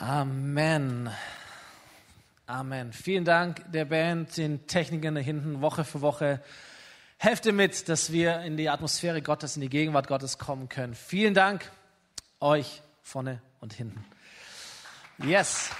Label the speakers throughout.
Speaker 1: Amen. Amen. Vielen Dank der Band, den Technikern da hinten, Woche für Woche. Helft ihr mit, dass wir in die Atmosphäre Gottes, in die Gegenwart Gottes kommen können. Vielen Dank euch vorne und hinten. Yes.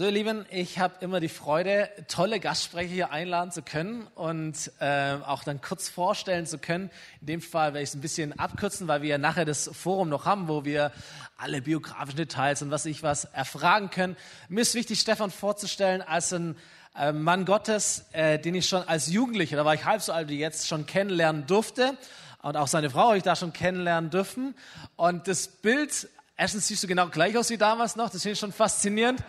Speaker 1: So, ihr Lieben, ich habe immer die Freude, tolle Gastsprecher hier einladen zu können und äh, auch dann kurz vorstellen zu können. In dem Fall werde ich es ein bisschen abkürzen, weil wir ja nachher das Forum noch haben, wo wir alle biografischen Details und was ich was erfragen können. Mir ist wichtig, Stefan vorzustellen als ein äh, Mann Gottes, äh, den ich schon als Jugendlicher, da war ich halb so alt wie jetzt, schon kennenlernen durfte. Und auch seine Frau habe ich da schon kennenlernen dürfen. Und das Bild, erstens siehst du genau gleich aus wie damals noch, das finde ich schon faszinierend.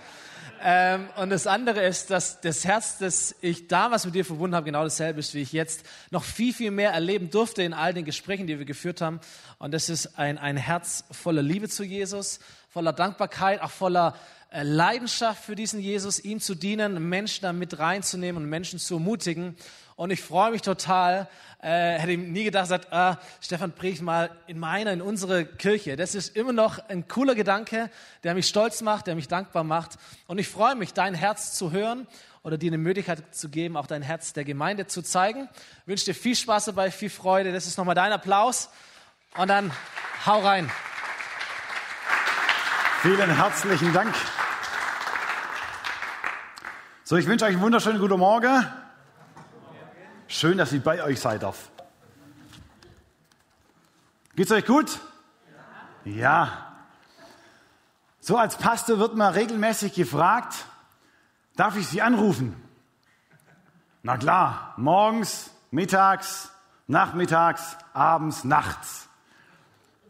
Speaker 1: Ähm, und das andere ist, dass das Herz, das ich damals mit dir verbunden habe, genau dasselbe ist, wie ich jetzt noch viel, viel mehr erleben durfte in all den Gesprächen, die wir geführt haben. Und das ist ein, ein Herz voller Liebe zu Jesus, voller Dankbarkeit, auch voller äh, Leidenschaft für diesen Jesus, ihm zu dienen, Menschen da mit reinzunehmen und Menschen zu ermutigen. Und ich freue mich total. Äh, hätte ich nie gedacht, sagt, ah, Stefan, predigt mal in meiner, in unsere Kirche. Das ist immer noch ein cooler Gedanke, der mich stolz macht, der mich dankbar macht. Und ich freue mich, dein Herz zu hören oder dir eine Möglichkeit zu geben, auch dein Herz der Gemeinde zu zeigen. Ich wünsche dir viel Spaß dabei, viel Freude. Das ist nochmal dein Applaus. Und dann hau rein.
Speaker 2: Vielen herzlichen Dank. So, ich wünsche euch einen wunderschönen guten Morgen. Schön, dass ich bei euch sein darf. Geht's euch gut? Ja. So als Pastor wird man regelmäßig gefragt, darf ich Sie anrufen? Na klar, morgens, mittags, nachmittags, abends, nachts.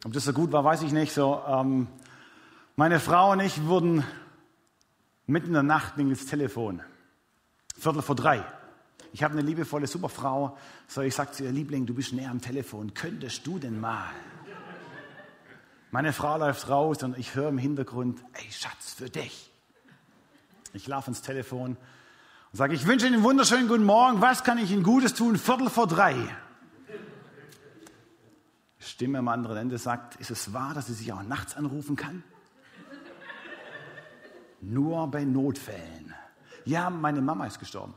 Speaker 2: Ob das so gut war, weiß ich nicht. So, ähm, meine Frau und ich wurden mitten in der Nacht das Telefon. Viertel vor drei. Ich habe eine liebevolle Superfrau. So, ich sage zu ihr, Liebling, du bist näher am Telefon. Könntest du denn mal? Meine Frau läuft raus und ich höre im Hintergrund, ey Schatz, für dich. Ich laufe ins Telefon und sage, ich wünsche Ihnen einen wunderschönen guten Morgen. Was kann ich Ihnen Gutes tun? Viertel vor drei. Stimme am anderen Ende sagt, ist es wahr, dass sie sich auch nachts anrufen kann? Nur bei Notfällen. Ja, meine Mama ist gestorben.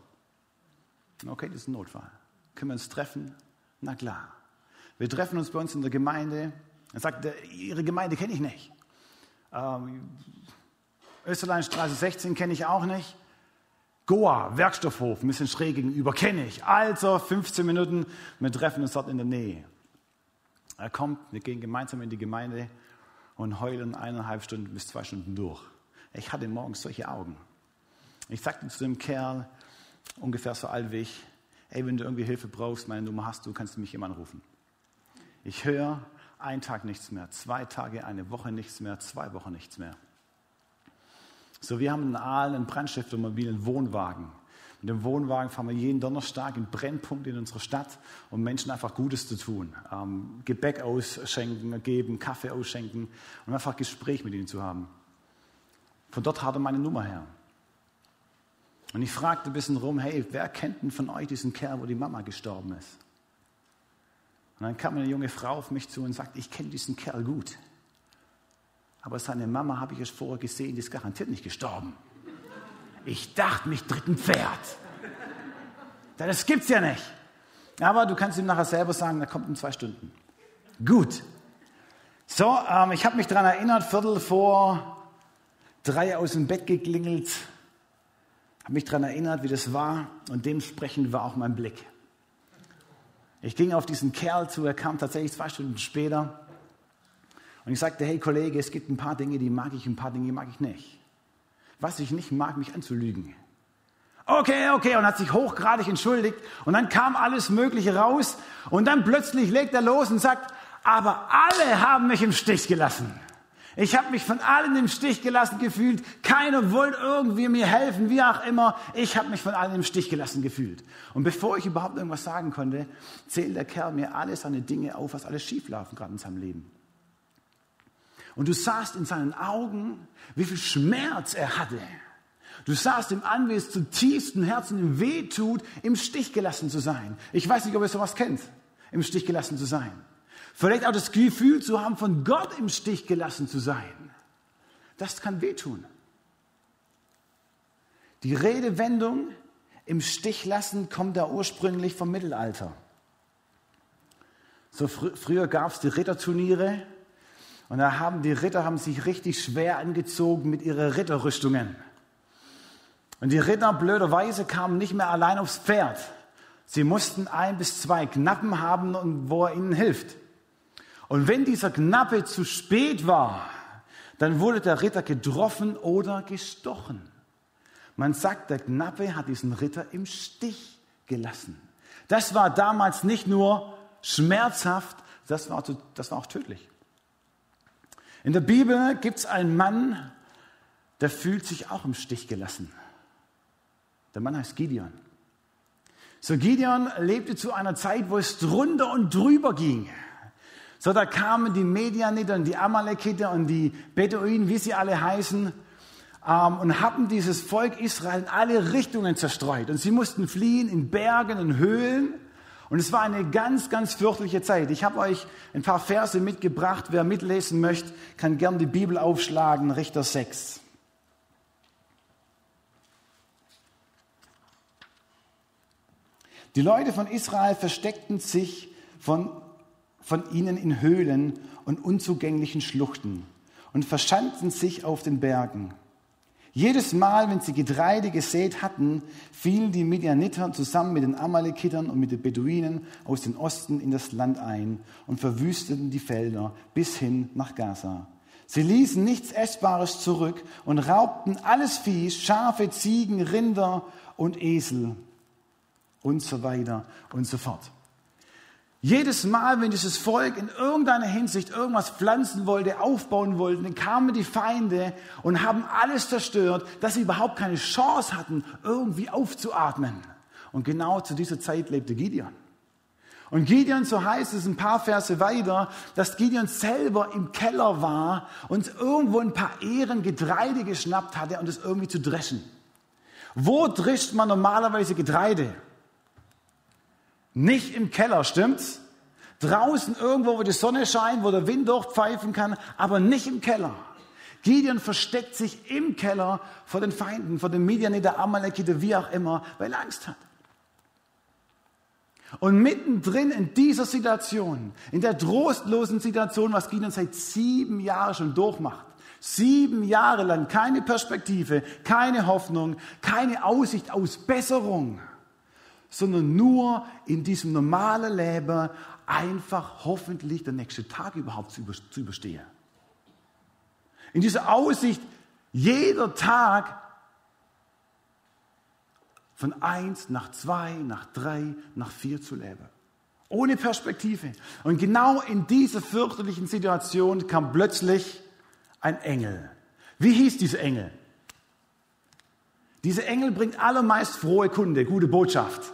Speaker 2: Okay, das ist ein Notfall. Können wir uns treffen? Na klar. Wir treffen uns bei uns in der Gemeinde. Er sagt, Ihre Gemeinde kenne ich nicht. Ähm, Österleinstraße 16 kenne ich auch nicht. Goa, Werkstoffhof, ein bisschen schräg gegenüber, kenne ich. Also 15 Minuten, wir treffen uns dort in der Nähe. Er kommt, wir gehen gemeinsam in die Gemeinde und heulen eineinhalb Stunden bis zwei Stunden durch. Ich hatte morgens solche Augen. Ich sagte zu dem Kerl, ungefähr so alt wie ich, ey, wenn du irgendwie Hilfe brauchst, meine Nummer hast du, kannst du mich immer anrufen. Ich höre einen Tag nichts mehr, zwei Tage, eine Woche nichts mehr, zwei Wochen nichts mehr. So, wir haben in Aalen einen Brandstiftermobilen Wohnwagen. Mit dem Wohnwagen fahren wir jeden Donnerstag in Brennpunkte in unserer Stadt, um Menschen einfach Gutes zu tun. Ähm, Gebäck ausschenken, geben, Kaffee ausschenken und einfach Gespräch mit ihnen zu haben. Von dort hat er meine Nummer her. Und ich fragte ein bisschen rum, hey, wer kennt denn von euch diesen Kerl, wo die Mama gestorben ist? Und dann kam eine junge Frau auf mich zu und sagte, ich kenne diesen Kerl gut. Aber seine Mama habe ich erst vorher gesehen, die ist garantiert nicht gestorben. Ich dachte, mich tritt ein Pferd. Das gibt's ja nicht. Aber du kannst ihm nachher selber sagen, er kommt in zwei Stunden. Gut. So, ähm, ich habe mich daran erinnert, Viertel vor drei aus dem Bett geklingelt, habe mich daran erinnert, wie das war und dementsprechend war auch mein Blick. Ich ging auf diesen Kerl zu, er kam tatsächlich zwei Stunden später und ich sagte, hey Kollege, es gibt ein paar Dinge, die mag ich, ein paar Dinge mag ich nicht. Was ich nicht mag, mich anzulügen. Okay, okay, und hat sich hochgradig entschuldigt und dann kam alles Mögliche raus und dann plötzlich legt er los und sagt, aber alle haben mich im Stich gelassen. Ich habe mich von allen im Stich gelassen gefühlt. Keiner wollte irgendwie mir helfen, wie auch immer. Ich habe mich von allen im Stich gelassen gefühlt. Und bevor ich überhaupt irgendwas sagen konnte, zählt der Kerl mir alle seine Dinge auf, was alles schieflaufen gerade in seinem Leben. Und du sahst in seinen Augen, wie viel Schmerz er hatte. Du sahst ihm an, wie es Herzen ihm wehtut, im Stich gelassen zu sein. Ich weiß nicht, ob ihr sowas kennt, im Stich gelassen zu sein. Vielleicht auch das Gefühl zu haben, von Gott im Stich gelassen zu sein. Das kann wehtun. Die Redewendung im Stich lassen kommt da ursprünglich vom Mittelalter. So fr früher gab es die Ritterturniere und da haben die Ritter haben sich richtig schwer angezogen mit ihren Ritterrüstungen. Und die Ritter blöderweise kamen nicht mehr allein aufs Pferd. Sie mussten ein bis zwei Knappen haben, wo er ihnen hilft. Und wenn dieser Knappe zu spät war, dann wurde der Ritter getroffen oder gestochen. Man sagt, der Knappe hat diesen Ritter im Stich gelassen. Das war damals nicht nur schmerzhaft, das war, das war auch tödlich. In der Bibel gibt es einen Mann, der fühlt sich auch im Stich gelassen. Der Mann heißt Gideon. So Gideon lebte zu einer Zeit, wo es drunter und drüber ging. So da kamen die Medianiter und die Amalekiter und die Beduinen, wie sie alle heißen, ähm, und haben dieses Volk Israel in alle Richtungen zerstreut. Und sie mussten fliehen in Bergen und Höhlen. Und es war eine ganz, ganz fürchterliche Zeit. Ich habe euch ein paar Verse mitgebracht. Wer mitlesen möchte, kann gern die Bibel aufschlagen, Richter 6. Die Leute von Israel versteckten sich von, von ihnen in Höhlen und unzugänglichen Schluchten und verschanzten sich auf den Bergen. Jedes Mal, wenn sie Getreide gesät hatten, fielen die Midianiter zusammen mit den Amalekitern und mit den Beduinen aus dem Osten in das Land ein und verwüsteten die Felder bis hin nach Gaza. Sie ließen nichts Essbares zurück und raubten alles Vieh, Schafe, Ziegen, Rinder und Esel und so weiter und so fort. Jedes Mal, wenn dieses Volk in irgendeiner Hinsicht irgendwas pflanzen wollte, aufbauen wollte, dann kamen die Feinde und haben alles zerstört, dass sie überhaupt keine Chance hatten, irgendwie aufzuatmen. Und genau zu dieser Zeit lebte Gideon. Und Gideon, so heißt es ein paar Verse weiter, dass Gideon selber im Keller war und irgendwo ein paar Ehren Getreide geschnappt hatte und es irgendwie zu dreschen. Wo drischt man normalerweise Getreide? Nicht im Keller, stimmt's? Draußen irgendwo, wo die Sonne scheint, wo der Wind durchpfeifen kann, aber nicht im Keller. Gideon versteckt sich im Keller vor den Feinden, vor den Midianiter, Amalekiter, wie auch immer, weil er Angst hat. Und mittendrin in dieser Situation, in der trostlosen Situation, was Gideon seit sieben Jahren schon durchmacht, sieben Jahre lang keine Perspektive, keine Hoffnung, keine Aussicht aus Besserung, sondern nur in diesem normalen Leben einfach hoffentlich der nächste Tag überhaupt zu, überstehen. In dieser Aussicht, jeder Tag von eins nach zwei, nach drei, nach vier zu leben. Ohne Perspektive. Und genau in dieser fürchterlichen Situation kam plötzlich ein Engel. Wie hieß dieser Engel? Dieser Engel bringt allermeist frohe Kunde, gute Botschaft.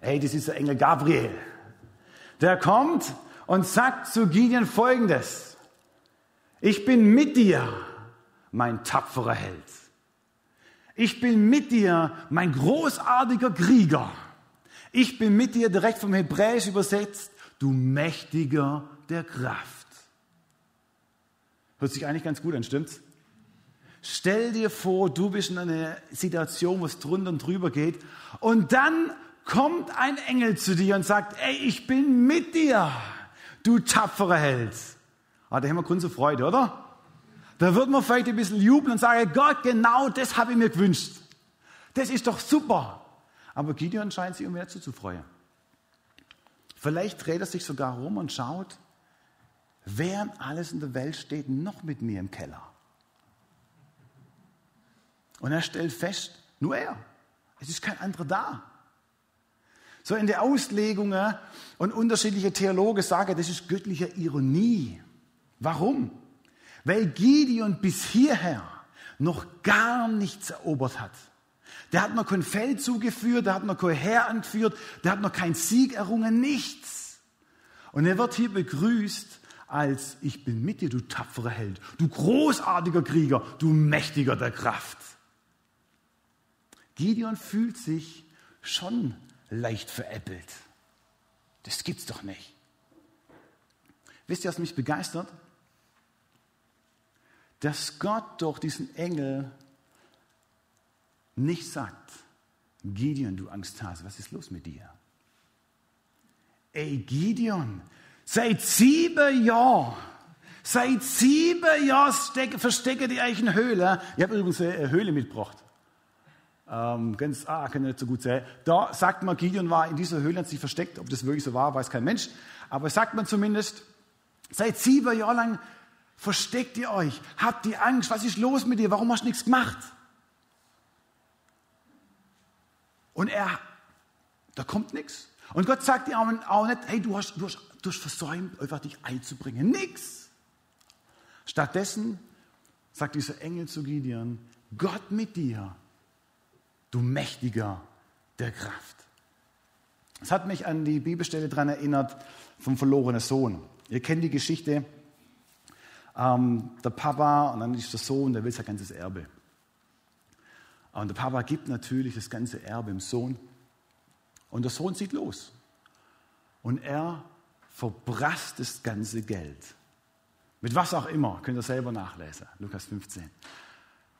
Speaker 2: Hey, das ist der Engel Gabriel. Der kommt und sagt zu Gideon folgendes. Ich bin mit dir, mein tapferer Held. Ich bin mit dir, mein großartiger Krieger. Ich bin mit dir, direkt vom Hebräisch übersetzt, du Mächtiger der Kraft. Hört sich eigentlich ganz gut an, stimmt's? Stell dir vor, du bist in einer Situation, wo es drunter und drüber geht, und dann kommt ein Engel zu dir und sagt, ey, ich bin mit dir, du tapferer Held. Ah, da haben wir Grund zur Freude, oder? Da wird man vielleicht ein bisschen jubeln und sagen, Gott, genau das habe ich mir gewünscht. Das ist doch super. Aber Gideon scheint sich um mehr zuzufreuen. Vielleicht dreht er sich sogar rum und schaut, wer alles in der Welt steht noch mit mir im Keller. Und er stellt fest, nur er. Es ist kein anderer da. So in der Auslegungen und unterschiedliche Theologen sagen, das ist göttliche Ironie. Warum? Weil Gideon bis hierher noch gar nichts erobert hat. Der hat noch kein Feld zugeführt, der hat noch kein Heer angeführt, der hat noch keinen Sieg errungen, nichts. Und er wird hier begrüßt als ich bin mit dir, du tapferer Held, du großartiger Krieger, du mächtiger der Kraft. Gideon fühlt sich schon leicht veräppelt. Das gibt's doch nicht. Wisst ihr, was mich begeistert? Dass Gott durch diesen Engel nicht sagt, Gideon, du Angsthase, was ist los mit dir? Ey, Gideon, seit sieben Jahren, seit sieben Jahren verstecke die euch in Höhle. Ich habe übrigens eine Höhle mitgebracht. Ähm, ganz, ah, kann ich nicht so gut sagen. Da sagt man, Gideon war in dieser Höhle, hat sich versteckt. Ob das wirklich so war, weiß kein Mensch. Aber sagt man zumindest, seit sieben Jahren lang versteckt ihr euch, habt ihr Angst, was ist los mit dir, warum hast du nichts gemacht? Und er, da kommt nichts. Und Gott sagt dir auch nicht, hey, du hast, du hast, du hast versäumt, einfach dich einzubringen. Nix. Stattdessen sagt dieser Engel zu Gideon, Gott mit dir, du Mächtiger der Kraft. Es hat mich an die Bibelstelle daran erinnert vom verlorenen Sohn. Ihr kennt die Geschichte. Ähm, der Papa und dann ist der Sohn, der will sein ganzes Erbe. Und der Papa gibt natürlich das ganze Erbe dem Sohn. Und der Sohn zieht los. Und er verbrasst das ganze Geld. Mit was auch immer, könnt ihr selber nachlesen, Lukas 15.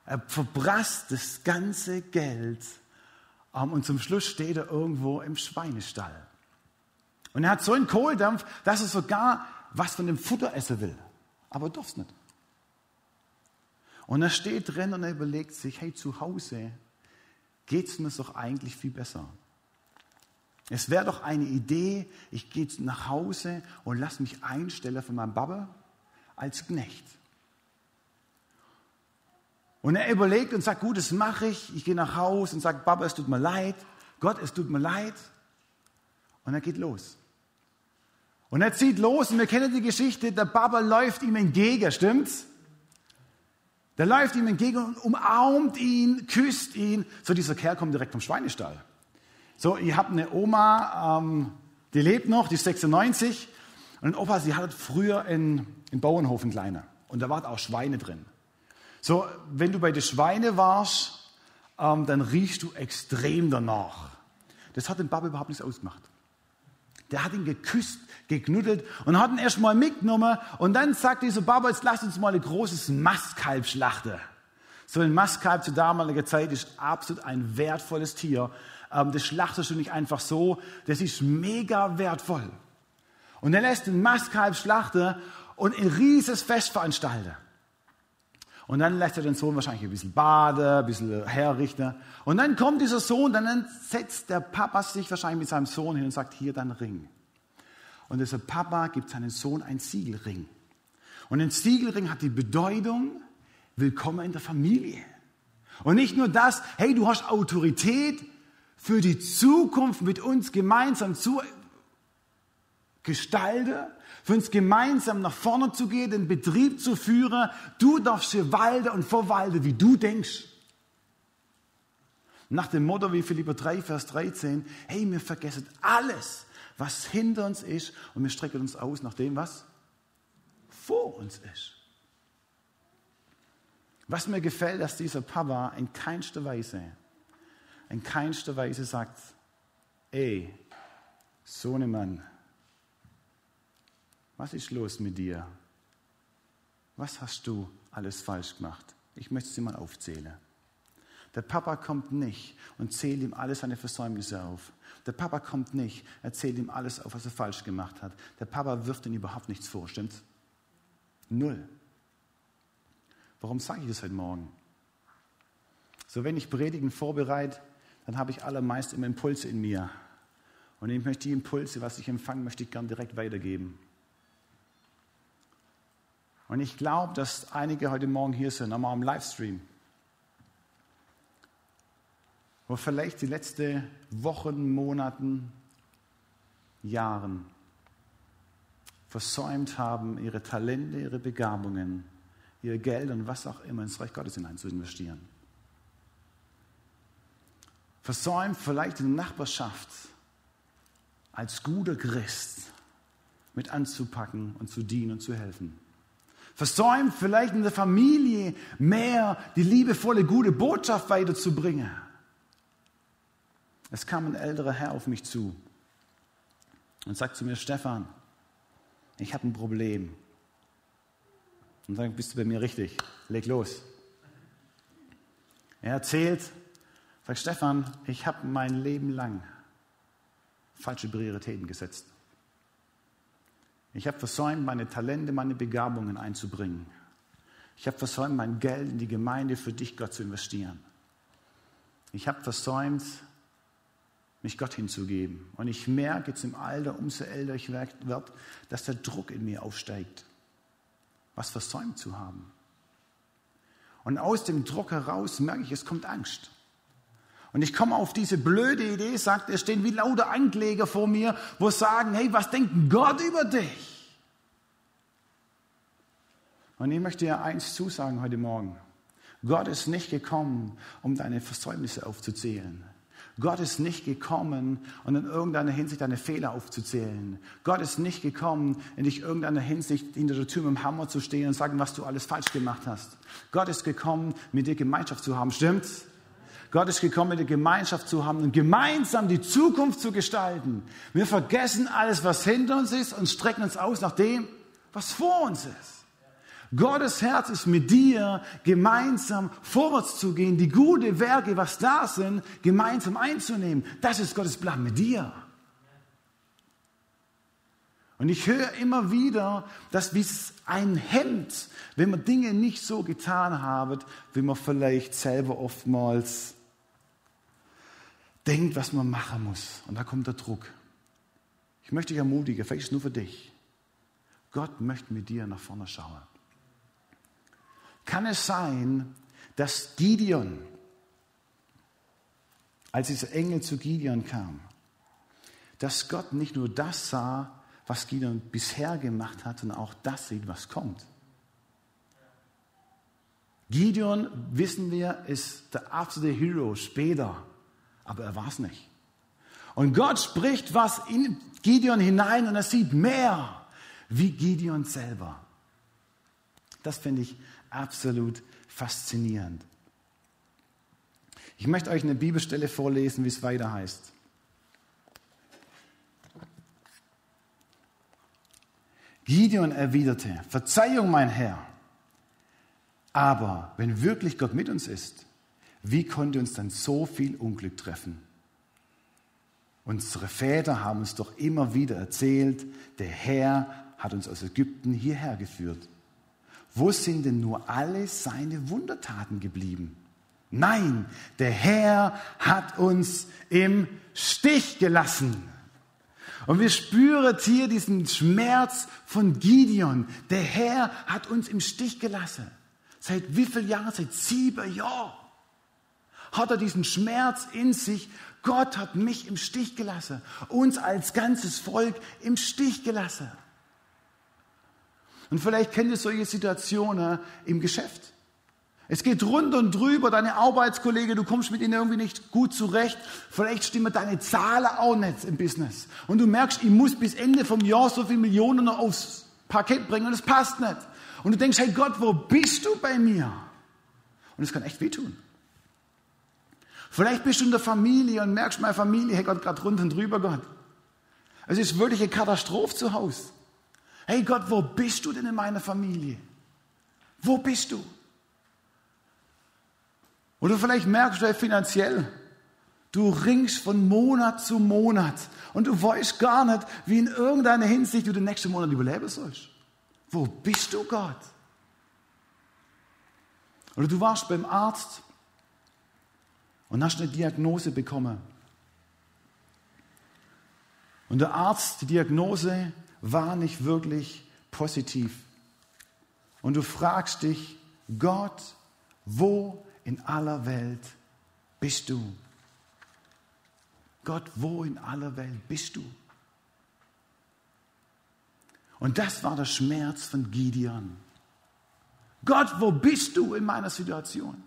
Speaker 2: Er verbrasst das ganze Geld ähm, und zum Schluss steht er irgendwo im Schweinestall. Und er hat so einen Kohldampf, dass er sogar was von dem Futter essen will. Aber darf es nicht. Und er steht drin und er überlegt sich, hey, zu Hause geht es mir doch eigentlich viel besser. Es wäre doch eine Idee, ich gehe nach Hause und lasse mich einstellen von meinem Baba als Knecht. Und er überlegt und sagt, gut, das mache ich. Ich gehe nach Hause und sage, Baba, es tut mir leid. Gott, es tut mir leid. Und er geht los. Und er zieht los und wir kennen die Geschichte, der Baba läuft ihm entgegen, stimmt's? Der läuft ihm entgegen und umarmt ihn, küsst ihn. So, dieser Kerl kommt direkt vom Schweinestall. So, ihr habt eine Oma, ähm, die lebt noch, die ist 96. Und ein Opa, sie hatte früher in, in Bauernhof einen kleiner. Und da waren auch Schweine drin. So, wenn du bei den Schweinen warst, ähm, dann riechst du extrem danach. Das hat den Baba überhaupt nicht ausgemacht. Der hat ihn geküsst, geknuddelt und hat ihn erst mal mitgenommen. Und dann sagt dieser Baba, jetzt lass uns mal ein großes Mastkalb schlachten. So ein Mastkalb zu damaliger Zeit ist absolut ein wertvolles Tier. Ähm, das schlachtest du nicht einfach so. Das ist mega wertvoll. Und er lässt den Mastkalb schlachten und ein rieses Fest veranstalten. Und dann lässt er den Sohn wahrscheinlich ein bisschen baden, ein bisschen herrichten. Und dann kommt dieser Sohn, dann setzt der Papa sich wahrscheinlich mit seinem Sohn hin und sagt, hier dein Ring. Und dieser Papa gibt seinem Sohn einen Siegelring. Und ein Siegelring hat die Bedeutung, willkommen in der Familie. Und nicht nur das, hey, du hast Autorität für die Zukunft mit uns gemeinsam zu gestalten, für uns gemeinsam nach vorne zu gehen, den Betrieb zu führen. Du darfst hier walten und verwalten, wie du denkst. Nach dem Motto wie Philipper 3, Vers 13, hey, wir vergessen alles, was hinter uns ist und wir strecken uns aus nach dem, was vor uns ist. Was mir gefällt, dass dieser Papa in keinster Weise, in keinster Weise sagt, ey, Sohnemann, was ist los mit dir? Was hast du alles falsch gemacht? Ich möchte sie mal aufzählen. Der Papa kommt nicht und zählt ihm alles seine Versäumnisse auf. Der Papa kommt nicht, erzählt ihm alles auf, was er falsch gemacht hat. Der Papa wirft ihm überhaupt nichts vor, stimmt's? Null. Warum sage ich das heute Morgen? So, wenn ich Predigen vorbereite, dann habe ich allermeist immer Impulse in mir. Und ich möchte die Impulse, was ich empfange, möchte ich gern direkt weitergeben. Und ich glaube, dass einige heute Morgen hier sind, einmal am Livestream, wo vielleicht die letzten Wochen, Monaten, Jahren versäumt haben, ihre Talente, ihre Begabungen, ihr Geld und was auch immer ins Reich Gottes hinein zu investieren. Versäumt vielleicht in der Nachbarschaft als guter Christ mit anzupacken und zu dienen und zu helfen versäumt vielleicht in der Familie mehr die liebevolle, gute Botschaft weiterzubringen. Es kam ein älterer Herr auf mich zu und sagte zu mir, Stefan, ich habe ein Problem. Und dann bist du bei mir richtig, leg los. Er erzählt, sagt Stefan, ich habe mein Leben lang falsche Prioritäten gesetzt. Ich habe versäumt, meine Talente, meine Begabungen einzubringen. Ich habe versäumt, mein Geld in die Gemeinde für dich, Gott, zu investieren. Ich habe versäumt, mich Gott hinzugeben. Und ich merke jetzt im Alter, umso älter ich werde, dass der Druck in mir aufsteigt, was versäumt zu haben. Und aus dem Druck heraus merke ich, es kommt Angst. Und ich komme auf diese blöde Idee, sagt, es stehen wie lauter Ankläger vor mir, wo sagen, hey, was denkt Gott über dich? Und ich möchte dir eins zusagen heute Morgen. Gott ist nicht gekommen, um deine Versäumnisse aufzuzählen. Gott ist nicht gekommen, um in irgendeiner Hinsicht deine Fehler aufzuzählen. Gott ist nicht gekommen, in dich irgendeiner Hinsicht hinter der Tür mit dem Hammer zu stehen und sagen, was du alles falsch gemacht hast. Gott ist gekommen, mit dir Gemeinschaft zu haben. Stimmt's? Gott ist gekommen, dir Gemeinschaft zu haben und gemeinsam die Zukunft zu gestalten. Wir vergessen alles, was hinter uns ist und strecken uns aus nach dem, was vor uns ist. Gottes Herz ist mit dir, gemeinsam vorwärts zu gehen, die gute Werke, was da sind, gemeinsam einzunehmen. Das ist Gottes Plan mit dir. Und ich höre immer wieder, dass wie es ein Hemd, wenn man Dinge nicht so getan haben, wie man vielleicht selber oftmals denkt, was man machen muss. Und da kommt der Druck. Ich möchte dich ermutigen, vielleicht ist es nur für dich. Gott möchte mit dir nach vorne schauen. Kann es sein, dass Gideon, als dieser Engel zu Gideon kam, dass Gott nicht nur das sah, was Gideon bisher gemacht hat, sondern auch das sieht, was kommt? Gideon, wissen wir, ist der absolute Hero später, aber er war es nicht. Und Gott spricht was in Gideon hinein und er sieht mehr wie Gideon selber. Das finde ich absolut faszinierend. Ich möchte euch eine Bibelstelle vorlesen, wie es weiter heißt. Gideon erwiderte, Verzeihung, mein Herr, aber wenn wirklich Gott mit uns ist, wie konnte uns dann so viel Unglück treffen? Unsere Väter haben uns doch immer wieder erzählt, der Herr hat uns aus Ägypten hierher geführt. Wo sind denn nur alle seine Wundertaten geblieben? Nein, der Herr hat uns im Stich gelassen. Und wir spüren hier diesen Schmerz von Gideon. Der Herr hat uns im Stich gelassen. Seit wie vielen Jahren? Seit sieben Jahren hat er diesen Schmerz in sich. Gott hat mich im Stich gelassen. Uns als ganzes Volk im Stich gelassen. Und vielleicht kennt ihr solche Situationen im Geschäft. Es geht rund und drüber, deine Arbeitskollege, du kommst mit ihnen irgendwie nicht gut zurecht. Vielleicht stimmen deine Zahlen auch nicht im Business. Und du merkst, ich muss bis Ende vom Jahr so viele Millionen noch aufs Parkett bringen und es passt nicht. Und du denkst, hey Gott, wo bist du bei mir? Und es kann echt wehtun. Vielleicht bist du in der Familie und merkst, meine Familie, hey Gott, gerade und drüber, Gott. Es ist wirklich eine Katastrophe zu Hause. Hey Gott, wo bist du denn in meiner Familie? Wo bist du? Oder vielleicht merkst du finanziell, du ringst von Monat zu Monat und du weißt gar nicht, wie in irgendeiner Hinsicht du den nächsten Monat überleben sollst. Wo bist du, Gott? Oder du warst beim Arzt und hast eine Diagnose bekommen. Und der Arzt, die Diagnose war nicht wirklich positiv. Und du fragst dich, Gott, wo in aller Welt bist du? Gott, wo in aller Welt bist du? Und das war der Schmerz von Gideon. Gott, wo bist du in meiner Situation?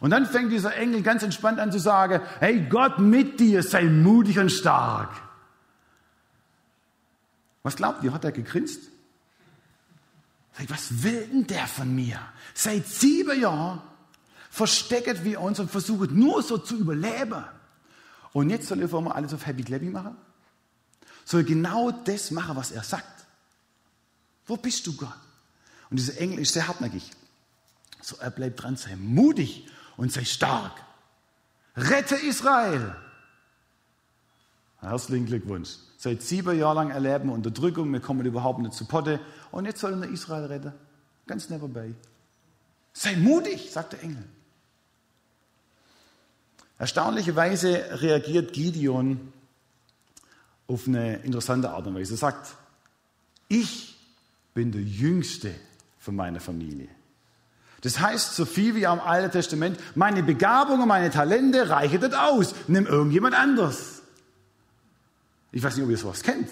Speaker 2: Und dann fängt dieser Engel ganz entspannt an zu sagen, hey Gott mit dir, sei mutig und stark. Was glaubt ihr? Hat er gegrinst? Was will denn der von mir? Seit sieben Jahren verstecken wir uns und versuchen nur so zu überleben. Und jetzt soll er mal alles auf Happy Clappy machen? Soll genau das machen, was er sagt. Wo bist du, Gott? Und dieser Engel ist sehr hartnäckig. So, er bleibt dran, sei mutig und sei stark. Rette Israel. Herzlichen Glückwunsch. Seit sieben Jahren lang erleben wir Unterdrückung, wir kommen überhaupt nicht zu Potte. Und jetzt sollen wir Israel retten. Ganz nebenbei. Sei mutig, sagt der Engel. Erstaunlicherweise reagiert Gideon auf eine interessante Art und Weise. Er sagt, ich bin der Jüngste von meiner Familie. Das heißt, so viel wie am Alten Testament, meine Begabung und meine Talente reichen nicht aus. Nimm irgendjemand anders. Ich weiß nicht, ob ihr sowas kennt.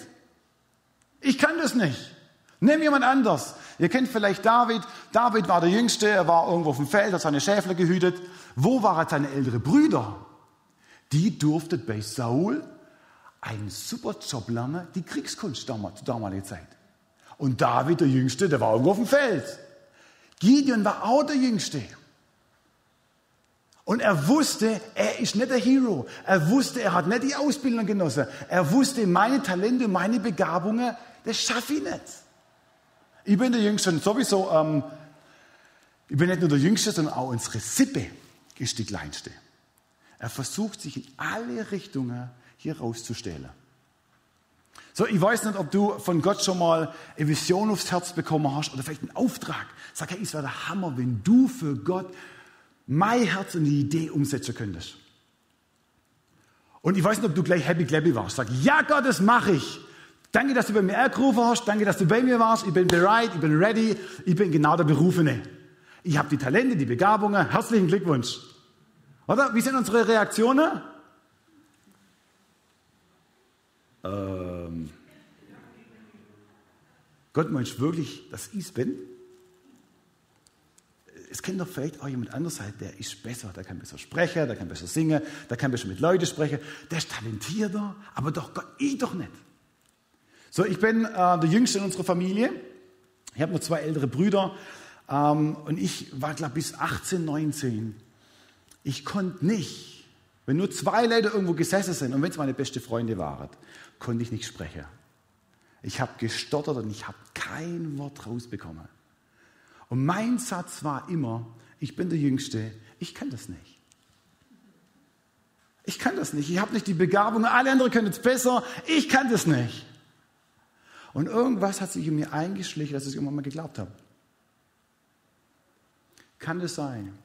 Speaker 2: Ich kann das nicht. Nimm jemand anders. Ihr kennt vielleicht David. David war der Jüngste, er war irgendwo auf dem Feld, hat seine Schäfler gehütet. Wo waren seine älteren Brüder? Die durften bei Saul einen super Job lernen, die Kriegskunst damals, damalige Zeit. Und David, der Jüngste, der war irgendwo auf dem Feld. Gideon war auch der Jüngste. Und er wusste, er ist nicht der Hero. Er wusste, er hat nicht die Ausbildung genossen. Er wusste, meine Talente, meine Begabungen, das schaffe ich nicht. Ich bin der Jüngste und sowieso, ähm, ich bin nicht nur der Jüngste, sondern auch unsere Sippe ist die kleinste. Er versucht sich in alle Richtungen hier rauszustellen. So, ich weiß nicht, ob du von Gott schon mal eine Vision aufs Herz bekommen hast oder vielleicht einen Auftrag. Sag, hey, es wäre der Hammer, wenn du für Gott mein Herz und die Idee umsetzen könntest. Und ich weiß nicht, ob du gleich happy clappy warst. Sag, ja Gott, das mache ich. Danke, dass du bei mir angerufen hast. Danke, dass du bei mir warst. Ich bin bereit, ich bin ready. Ich bin genau der Berufene. Ich habe die Talente, die Begabungen. Herzlichen Glückwunsch. Oder? Wie sind unsere Reaktionen? Ähm, Gott meinst wirklich, dass ich es bin? Es kennt doch vielleicht auch jemand anderes der ist besser, der kann besser sprechen, der kann besser singen, der kann besser mit Leuten sprechen, der ist talentierter, aber doch Gott, ich doch nicht. So, ich bin äh, der Jüngste in unserer Familie. Ich habe nur zwei ältere Brüder ähm, und ich war, glaube bis 18, 19. Ich konnte nicht, wenn nur zwei Leute irgendwo gesessen sind und wenn es meine beste Freunde waren, konnte ich nicht sprechen. Ich habe gestottert und ich habe kein Wort rausbekommen. Und mein Satz war immer, ich bin der Jüngste, ich kann das nicht. Ich kann das nicht. Ich habe nicht die Begabung, alle anderen können es besser, ich kann das nicht. Und irgendwas hat sich in mir eingeschlichen, dass ich immer mal geglaubt habe. Kann es sein,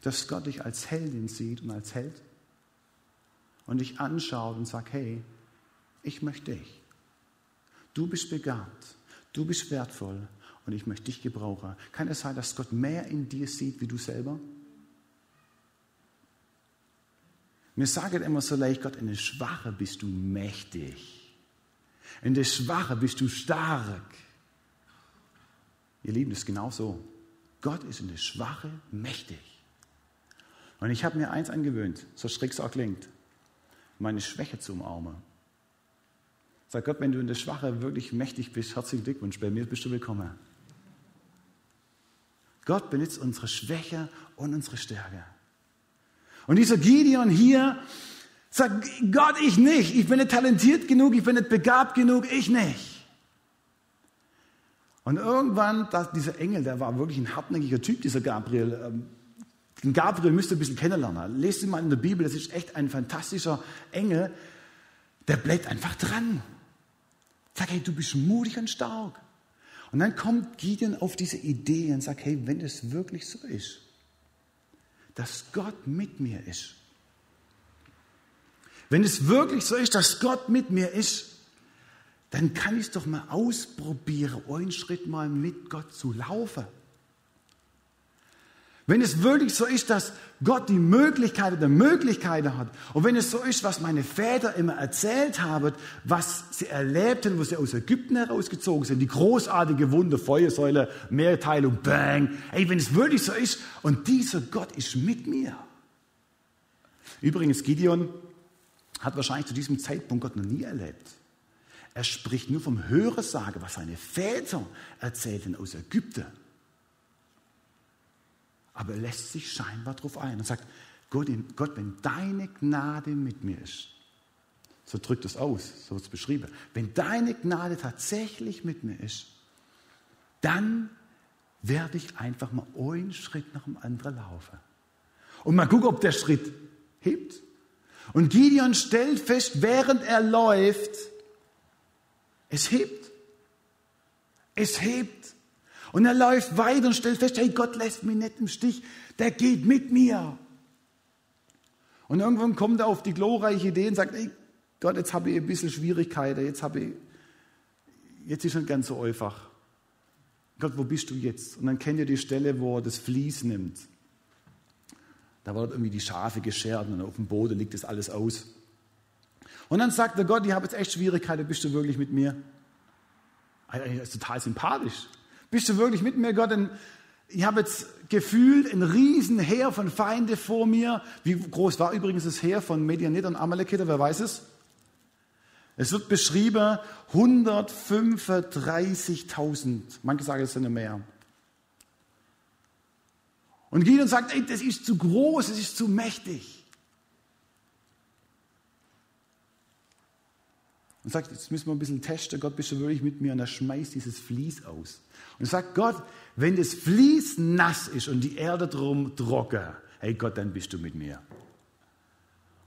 Speaker 2: dass Gott dich als Heldin sieht und als Held? und dich anschaut und sagt, hey, ich möchte dich. Du bist begabt, du bist wertvoll und ich möchte dich gebrauchen. Kann es sein, dass Gott mehr in dir sieht wie du selber? Mir sagen immer so leicht, Gott, in der Schwache bist du mächtig. In der Schwache bist du stark. Ihr Lieben, das ist genau so. Gott ist in der Schwache mächtig. Und ich habe mir eins angewöhnt, so schräg es auch klingt meine Schwäche zu umarmen. Sag Gott, wenn du in der Schwache wirklich mächtig bist, herzlichen Glückwunsch, bei mir bist du willkommen. Gott benutzt unsere Schwäche und unsere Stärke. Und dieser Gideon hier sagt, Gott, ich nicht, ich bin nicht talentiert genug, ich bin nicht begabt genug, ich nicht. Und irgendwann, dieser Engel, der war wirklich ein hartnäckiger Typ, dieser Gabriel, ähm, den Gabriel müsst ihr ein bisschen kennenlernen. Lest ihn mal in der Bibel, das ist echt ein fantastischer Engel. Der bleibt einfach dran. Hey, du bist mutig und stark. Und dann kommt Gideon auf diese Idee und sagt, hey, wenn es wirklich so ist, dass Gott mit mir ist, wenn es wirklich so ist, dass Gott mit mir ist, dann kann ich es doch mal ausprobieren, einen Schritt mal mit Gott zu laufen. Wenn es wirklich so ist, dass Gott die Möglichkeit der Möglichkeiten hat und wenn es so ist, was meine Väter immer erzählt haben, was sie erlebten, wo sie aus Ägypten herausgezogen sind, die großartige Wunder, Feuersäule, Mehrteilung, Bang. Ey, wenn es wirklich so ist und dieser Gott ist mit mir. Übrigens, Gideon hat wahrscheinlich zu diesem Zeitpunkt Gott noch nie erlebt. Er spricht nur vom Hörensagen, was seine Väter erzählten aus Ägypten. Aber er lässt sich scheinbar darauf ein und sagt, Gott, Gott, wenn deine Gnade mit mir ist, So drückt es aus, so wird es beschrieben. Wenn deine Gnade tatsächlich mit mir ist, dann werde ich einfach mal einen Schritt nach dem anderen laufen. Und mal gucken, ob der Schritt hebt. Und Gideon stellt fest, während er läuft, es hebt. Es hebt. Und er läuft weiter und stellt fest, hey, Gott lässt mich nicht im Stich, der geht mit mir. Und irgendwann kommt er auf die glorreiche Idee und sagt, hey, Gott, jetzt habe ich ein bisschen Schwierigkeiten, jetzt habe ich, jetzt ist nicht ganz so einfach. Gott, wo bist du jetzt? Und dann kennt ihr die Stelle, wo er das Vlies nimmt. Da wird irgendwie die Schafe geschert und auf dem Boden liegt das alles aus. Und dann sagt der Gott, ich habe jetzt echt Schwierigkeiten, bist du wirklich mit mir? Das ist total sympathisch. Bist du wirklich mit mir, Gott? Denn ich habe jetzt gefühlt ein Riesenheer von Feinde vor mir. Wie groß war übrigens das Heer von Medianit und Amalekiter? Wer weiß es? Es wird beschrieben 135.000. Manche sagen, es sind mehr. Und Gideon sagt, ey, das ist zu groß, es ist zu mächtig. Und sagt, jetzt müssen wir ein bisschen testen, Gott, bist du wirklich mit mir? Und er schmeißt dieses Vlies aus. Und sagt, Gott, wenn das Vlies nass ist und die Erde drum trocken, hey Gott, dann bist du mit mir.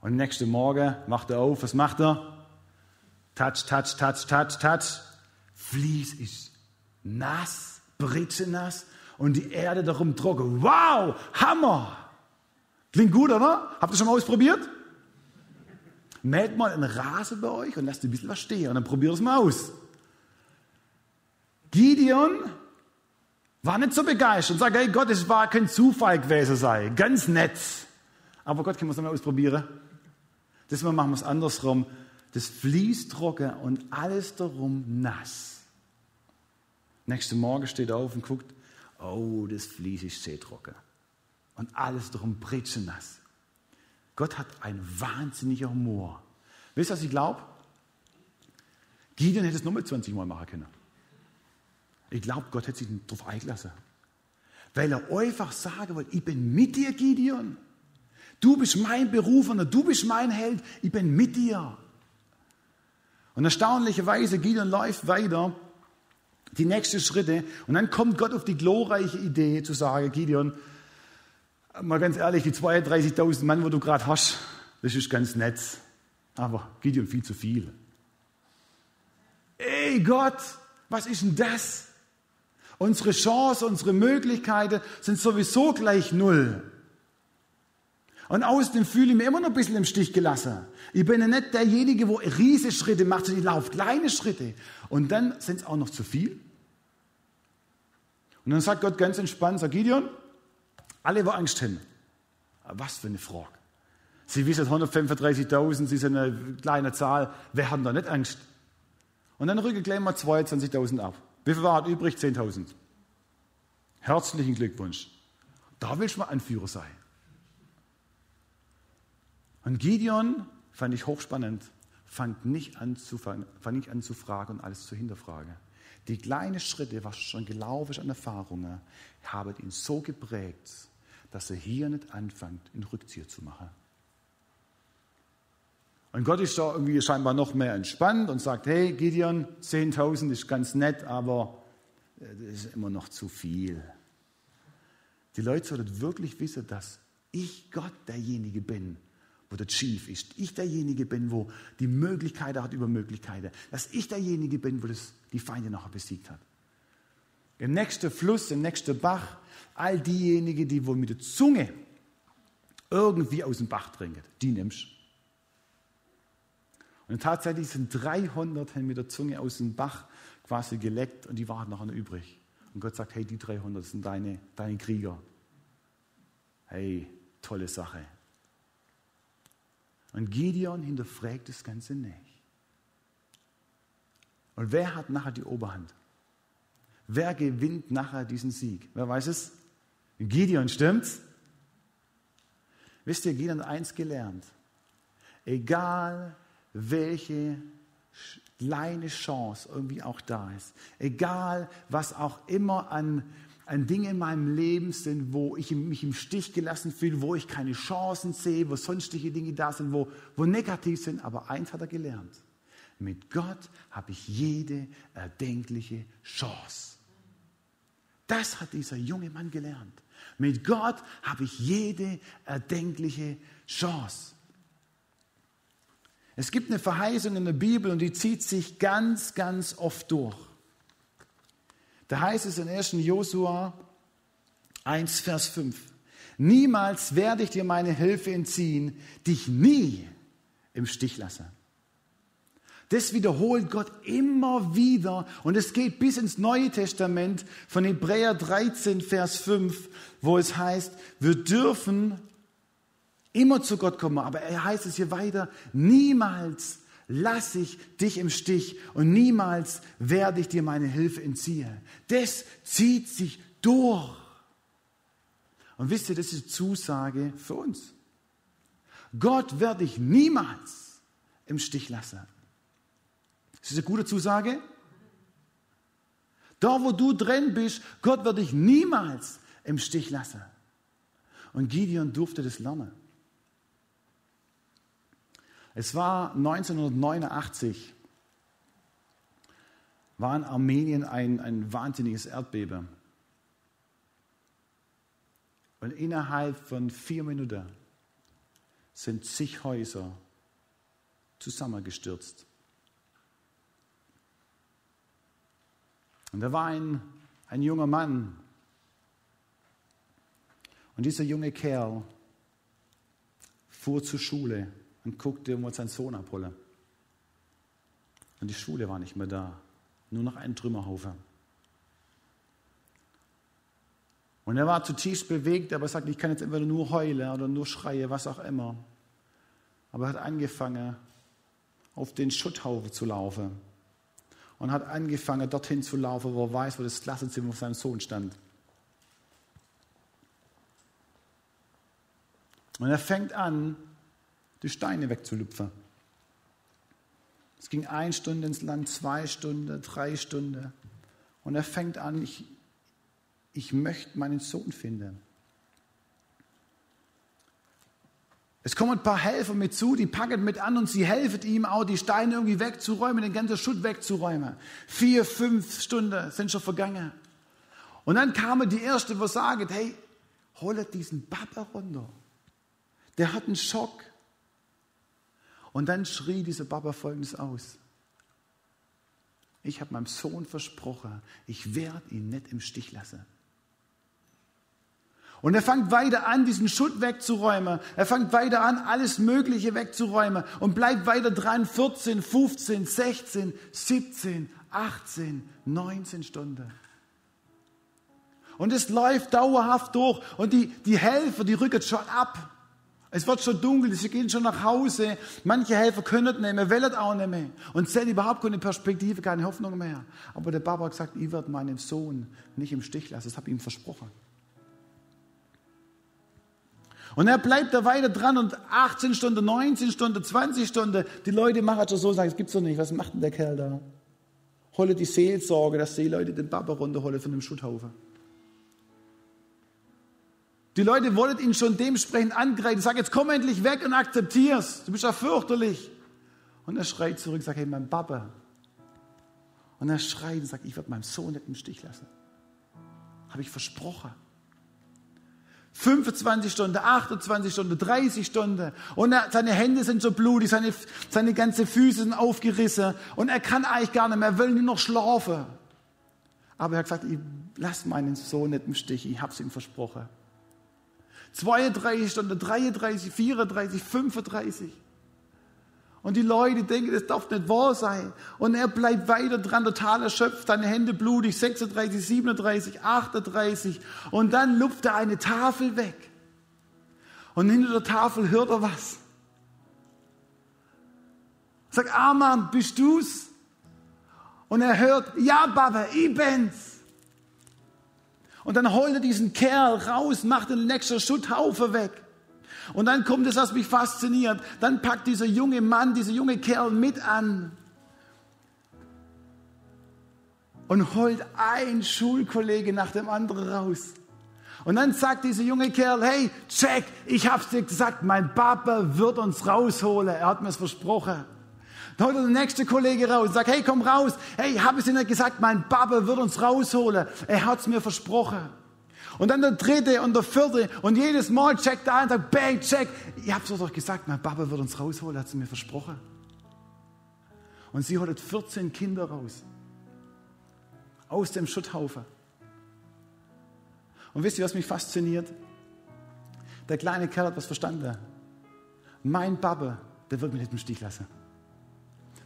Speaker 2: Und nächsten Morgen macht er auf, was macht er? Touch, touch, touch, touch, touch. Vlies ist nass, nass und die Erde darum trocken. Wow, Hammer! Klingt gut, oder? Habt ihr schon mal ausprobiert? Mäht mal einen Rasen bei euch und lasst ein bisschen was stehen und dann probiert es mal aus. Gideon war nicht so begeistert und sagt, hey Gott, es war kein Zufall gewesen sei. Ganz nett. Aber Gott, können wir es mal ausprobieren? Das machen wir es andersrum. Das fließt trocken und alles darum nass. Nächsten Morgen steht er auf und guckt, oh, das Vlies ist sehr trocken. Und alles darum nass. Gott hat ein wahnsinniger Humor. Wisst ihr, was ich glaube? Gideon hätte es nur mit 20 Mal machen können. Ich glaube, Gott hätte sich darauf eingelassen. Weil er einfach sagen wollte, ich bin mit dir, Gideon. Du bist mein Berufener, du bist mein Held, ich bin mit dir. Und erstaunlicherweise, Gideon läuft weiter die nächsten Schritte. Und dann kommt Gott auf die glorreiche Idee zu sagen, Gideon, mal ganz ehrlich, die 32.000 Mann, wo du gerade hast, das ist ganz nett. Aber Gideon viel zu viel. Ey Gott, was ist denn das? Unsere Chance, unsere Möglichkeiten sind sowieso gleich null. Und außerdem fühle ich mich immer noch ein bisschen im Stich gelassen. Ich bin ja nicht derjenige, wo riesige Schritte macht, sondern ich laufe kleine Schritte. Und dann sind es auch noch zu viel. Und dann sagt Gott ganz entspannt, sagt Gideon, alle, wo Angst haben. Was für eine Frage. Sie wissen 135.000, Sie sind eine kleine Zahl. Wer hat da nicht Angst? Und dann rücken gleich mal 22.000 ab. Wie viel war übrig? 10.000. Herzlichen Glückwunsch. Da willst du mal Anführer sein. Und Gideon fand ich hochspannend, fand nicht an zu, fand nicht an zu fragen und alles zu hinterfragen. Die kleinen Schritte, was schon gelaufen ist an Erfahrungen, haben ihn so geprägt, dass er hier nicht anfängt, in Rückzieher zu machen. Und Gott ist da irgendwie scheinbar noch mehr entspannt und sagt, hey Gideon, 10.000 ist ganz nett, aber äh, das ist immer noch zu viel. Die Leute sollten wirklich wissen, dass ich Gott derjenige bin, wo der Chief ist. Ich derjenige bin, wo die Möglichkeiten hat über Möglichkeiten. Dass ich derjenige bin, wo das die Feinde nachher besiegt hat. Im nächsten Fluss, im nächsten Bach, all diejenigen, die wohl mit der Zunge irgendwie aus dem Bach trinken, die nimmst. Und tatsächlich sind 300 mit der Zunge aus dem Bach quasi geleckt und die waren noch übrig. Und Gott sagt, hey, die 300 sind deine, deine Krieger. Hey, tolle Sache. Und Gideon hinterfragt das Ganze nicht. Und wer hat nachher die Oberhand? Wer gewinnt nachher diesen Sieg? Wer weiß es? Gideon, stimmt's? Wisst ihr, Gideon hat eins gelernt. Egal welche kleine Chance irgendwie auch da ist, egal was auch immer an an Dinge in meinem Leben sind, wo ich mich im Stich gelassen fühle, wo ich keine Chancen sehe, wo sonstige Dinge da sind, wo, wo negativ sind. Aber eins hat er gelernt. Mit Gott habe ich jede erdenkliche Chance. Das hat dieser junge Mann gelernt. Mit Gott habe ich jede erdenkliche Chance. Es gibt eine Verheißung in der Bibel und die zieht sich ganz, ganz oft durch. Da heißt es in 1. Josua 1, Vers 5. Niemals werde ich dir meine Hilfe entziehen, dich nie im Stich lassen. Das wiederholt Gott immer wieder und es geht bis ins Neue Testament von Hebräer 13, Vers 5, wo es heißt, wir dürfen immer zu Gott kommen, aber er heißt es hier weiter, niemals lasse ich dich im Stich und niemals werde ich dir meine Hilfe entziehen. Das zieht sich durch. Und wisst ihr, das ist Zusage für uns. Gott wird dich niemals im Stich lassen. Ist das eine gute Zusage? Da, wo du drin bist, Gott wird dich niemals im Stich lassen. Und Gideon durfte das lernen. Es war 1989, war in Armenien ein, ein wahnsinniges Erdbeben. Und innerhalb von vier Minuten sind zig Häuser zusammengestürzt. Und da war ein, ein junger Mann. Und dieser junge Kerl fuhr zur Schule und guckte, wo sein Sohn abholen. Und die Schule war nicht mehr da, nur noch ein Trümmerhaufen. Und er war zutiefst bewegt, aber er sagte, ich kann jetzt entweder nur heulen oder nur schreien, was auch immer. Aber er hat angefangen, auf den Schutthaufen zu laufen. Und hat angefangen, dorthin zu laufen, wo er weiß, wo das Klassenzimmer von seinem Sohn stand. Und er fängt an, die Steine wegzulüpfen. Es ging eine Stunde ins Land, zwei Stunden, drei Stunden. Und er fängt an, ich, ich möchte meinen Sohn finden. Es kommen ein paar Helfer mit zu, die packen mit an und sie helfen ihm auch, die Steine irgendwie wegzuräumen, den ganzen Schutt wegzuräumen. Vier, fünf Stunden sind schon vergangen. Und dann kam die erste, die sagt, hey, holet diesen Papa runter. Der hat einen Schock. Und dann schrie dieser Papa folgendes aus. Ich habe meinem Sohn versprochen, ich werde ihn nicht im Stich lassen. Und er fängt weiter an, diesen Schutt wegzuräumen. Er fängt weiter an, alles Mögliche wegzuräumen und bleibt weiter dran. 14, 15, 16, 17, 18, 19 Stunden. Und es läuft dauerhaft durch. Und die, die Helfer, die rücken schon ab. Es wird schon dunkel, sie gehen schon nach Hause. Manche Helfer können nicht mehr, wollen auch nicht mehr. Und sehen überhaupt keine Perspektive, keine Hoffnung mehr. Aber der Papa hat gesagt, ich werde meinen Sohn nicht im Stich lassen. Das habe ich ihm versprochen. Und er bleibt da weiter dran und 18 Stunden, 19 Stunden, 20 Stunden. Die Leute machen schon so, sagen, es gibt's doch nicht. Was macht denn der Kerl da? Holle die Seelsorge, dass die Leute den Papa runterholen von dem Schutthaufen. Die Leute wollten ihn schon dementsprechend angreifen. Sag, jetzt komm endlich weg und akzeptier's. Du bist ja fürchterlich. Und er schreit zurück, sagt, hey, mein Papa. Und er schreit und sagt, ich werde meinen Sohn nicht im Stich lassen. Habe ich versprochen. 25 Stunden, 28 Stunden, 30 Stunden. Und er, seine Hände sind so blutig, seine, seine ganze Füße sind aufgerissen. Und er kann eigentlich gar nicht mehr, er will nur noch schlafen. Aber er hat gesagt, ich lasse meinen Sohn nicht im Stich, ich habe es ihm versprochen. 32 Stunden, 33, 34, 35. Und die Leute denken, das darf nicht wahr sein. Und er bleibt weiter dran, total erschöpft, seine Hände blutig, 36, 37, 38. Und dann lupft er eine Tafel weg. Und hinter der Tafel hört er was. Sagt, Arman, bist du's? Und er hört, ja, Baba, ich bin's. Und dann holt er diesen Kerl raus, macht den nächsten Schutthaufen weg. Und dann kommt es, was mich fasziniert. Dann packt dieser junge Mann, dieser junge Kerl mit an. und holt ein Schulkollege nach dem anderen raus. Und dann sagt dieser junge Kerl, hey, Jack, ich hab's dir gesagt, mein Papa wird uns rausholen. Er hat mir's versprochen. Dann holt der nächste Kollege raus und sagt, hey, komm raus. Hey, hab ich dir nicht gesagt, mein Papa wird uns rausholen. Er hat's mir versprochen. Und dann der dritte und der vierte und jedes Mal checkt er ein und sagt, bang, check. Ich hab's doch gesagt, mein Papa wird uns rausholen, hat sie mir versprochen. Und sie holt 14 Kinder raus. Aus dem Schutthaufen. Und wisst ihr, was mich fasziniert? Der kleine Kerl hat was verstanden. Mein Papa, der wird mich nicht im Stich lassen.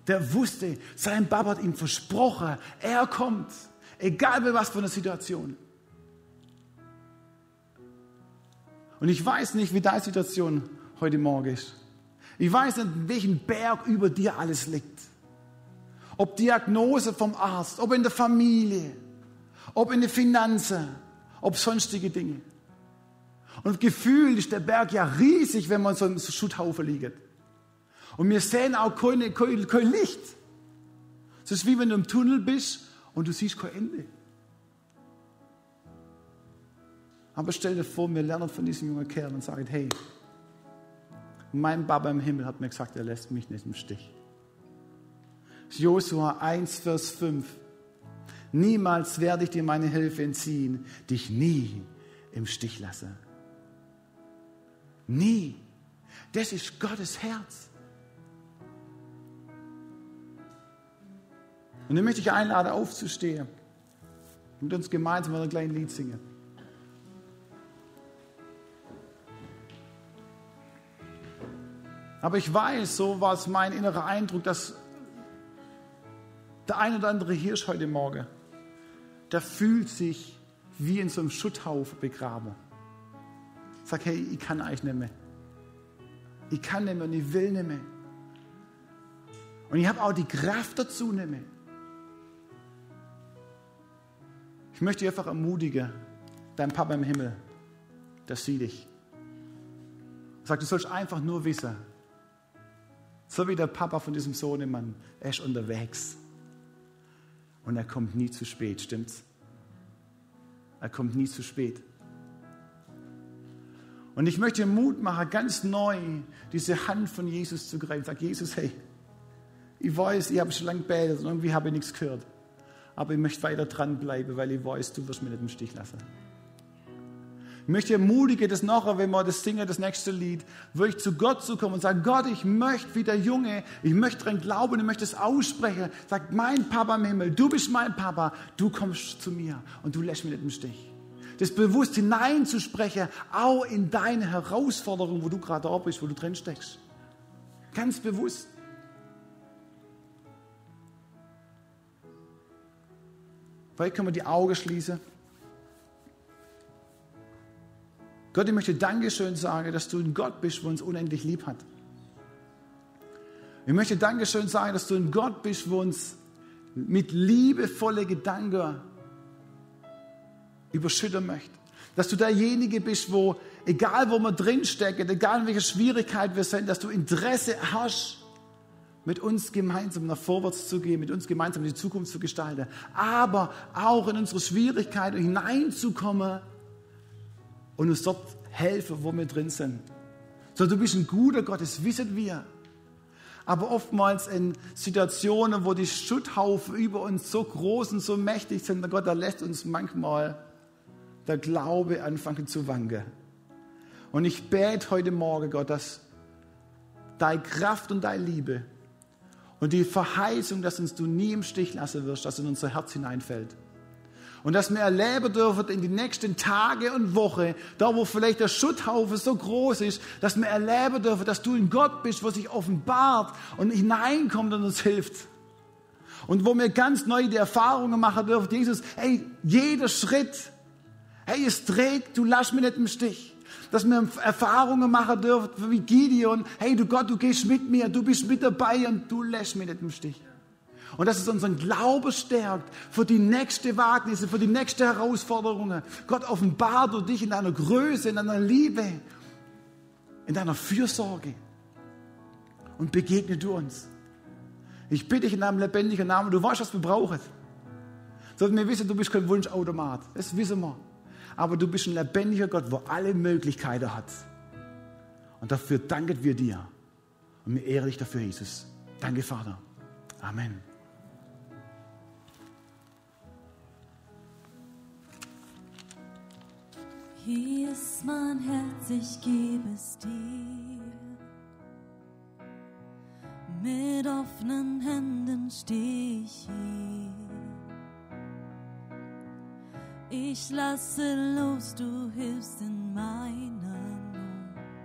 Speaker 2: Der wusste, sein Papa hat ihm versprochen, er kommt. Egal bei was für einer Situation. Und ich weiß nicht, wie deine Situation heute Morgen ist. Ich weiß nicht, welchen Berg über dir alles liegt. Ob Diagnose vom Arzt, ob in der Familie, ob in den Finanzen, ob sonstige Dinge. Und gefühlt ist der Berg ja riesig, wenn man so einem Schutthaufen liegt. Und wir sehen auch kein, kein, kein Licht. Es ist wie wenn du im Tunnel bist und du siehst kein Ende. Aber stell dir vor, wir lernen von diesem jungen Kerl und sagen, hey, mein Papa im Himmel hat mir gesagt, er lässt mich nicht im Stich. Josua 1, Vers 5. Niemals werde ich dir meine Hilfe entziehen, dich nie im Stich lasse. Nie. Das ist Gottes Herz. Und dann möchte ich einladen, aufzustehen und uns gemeinsam ein kleines Lied singen. Aber ich weiß, so war es mein innerer Eindruck, dass der ein oder andere Hirsch heute Morgen der fühlt sich wie in so einem Schutthaufen begraben. Sag, hey, ich kann eigentlich nicht mehr. Ich kann nicht mehr und ich will nicht mehr. Und ich habe auch die Kraft dazu nicht mehr. Ich möchte dich einfach ermutigen, dein Papa im Himmel, der sieht dich. Sag, du sollst einfach nur wissen, so wie der Papa von diesem Sohnemann, er ist unterwegs. Und er kommt nie zu spät, stimmt's? Er kommt nie zu spät. Und ich möchte Mut machen, ganz neu diese Hand von Jesus zu greifen. Sag Jesus, hey, ich weiß, ich habe schon lange gebetet und irgendwie habe ich nichts gehört. Aber ich möchte weiter dranbleiben, weil ich weiß, du wirst mich nicht im Stich lassen. Ich möchte ermutigen, das nachher, wenn wir das singen, das nächste Lied, wirklich zu Gott zu kommen und sagen, Gott, ich möchte wie der Junge, ich möchte dran glauben, ich möchte es aussprechen. Sag, mein Papa im Himmel, du bist mein Papa, du kommst zu mir und du lässt mich nicht im Stich. Das bewusst hineinzusprechen, auch in deine Herausforderung, wo du gerade da bist, wo du drin steckst. Ganz bewusst. Vielleicht können wir die Augen schließen. Gott, ich möchte Dankeschön sagen, dass du ein Gott bist, der uns unendlich lieb hat. Ich möchte Dankeschön sagen, dass du ein Gott bist, der uns mit liebevolle Gedanken überschütten möchte. Dass du derjenige bist, wo, egal wo wir drinstecken, egal in welcher Schwierigkeit wir sind, dass du Interesse hast, mit uns gemeinsam nach vorwärts zu gehen, mit uns gemeinsam die Zukunft zu gestalten, aber auch in unsere Schwierigkeiten hineinzukommen und uns dort helfen, wo wir drin sind. So, du bist ein guter Gott, das wissen wir. Aber oftmals in Situationen, wo die Schutthaufen über uns so groß und so mächtig sind, Gott, da lässt uns manchmal der Glaube anfangen zu wanken. Und ich bete heute Morgen, Gott, dass deine Kraft und deine Liebe und die Verheißung, dass uns du nie im Stich lassen wirst, dass in unser Herz hineinfällt. Und dass wir erleben dürfen in die nächsten Tage und Wochen, da wo vielleicht der Schutthaufen so groß ist, dass wir erleben dürfen, dass du ein Gott bist, wo sich offenbart und hineinkommt und uns hilft. Und wo wir ganz neu die Erfahrungen machen dürfen, Jesus, hey, jeder Schritt, hey, es trägt, du lass mich nicht im Stich. Dass wir Erfahrungen machen dürfen wie Gideon, hey, du Gott, du gehst mit mir, du bist mit dabei und du lässt mich nicht im Stich. Und dass es unseren Glauben stärkt für die nächste Wagnisse, für die nächste Herausforderungen. Gott offenbart du dich in deiner Größe, in deiner Liebe, in deiner Fürsorge und begegne du uns. Ich bitte dich in deinem lebendigen Namen, du weißt, was wir brauchen. Sollten wir wissen, du bist kein Wunschautomat. Das wissen wir. Aber du bist ein lebendiger Gott, wo alle Möglichkeiten hat. Und dafür danken wir dir. Und wir ehren dich dafür, Jesus. Danke, Vater. Amen.
Speaker 3: Hier ist mein Herz, ich gebe es dir. Mit offenen Händen steh ich hier. Ich lasse los, du hilfst in meiner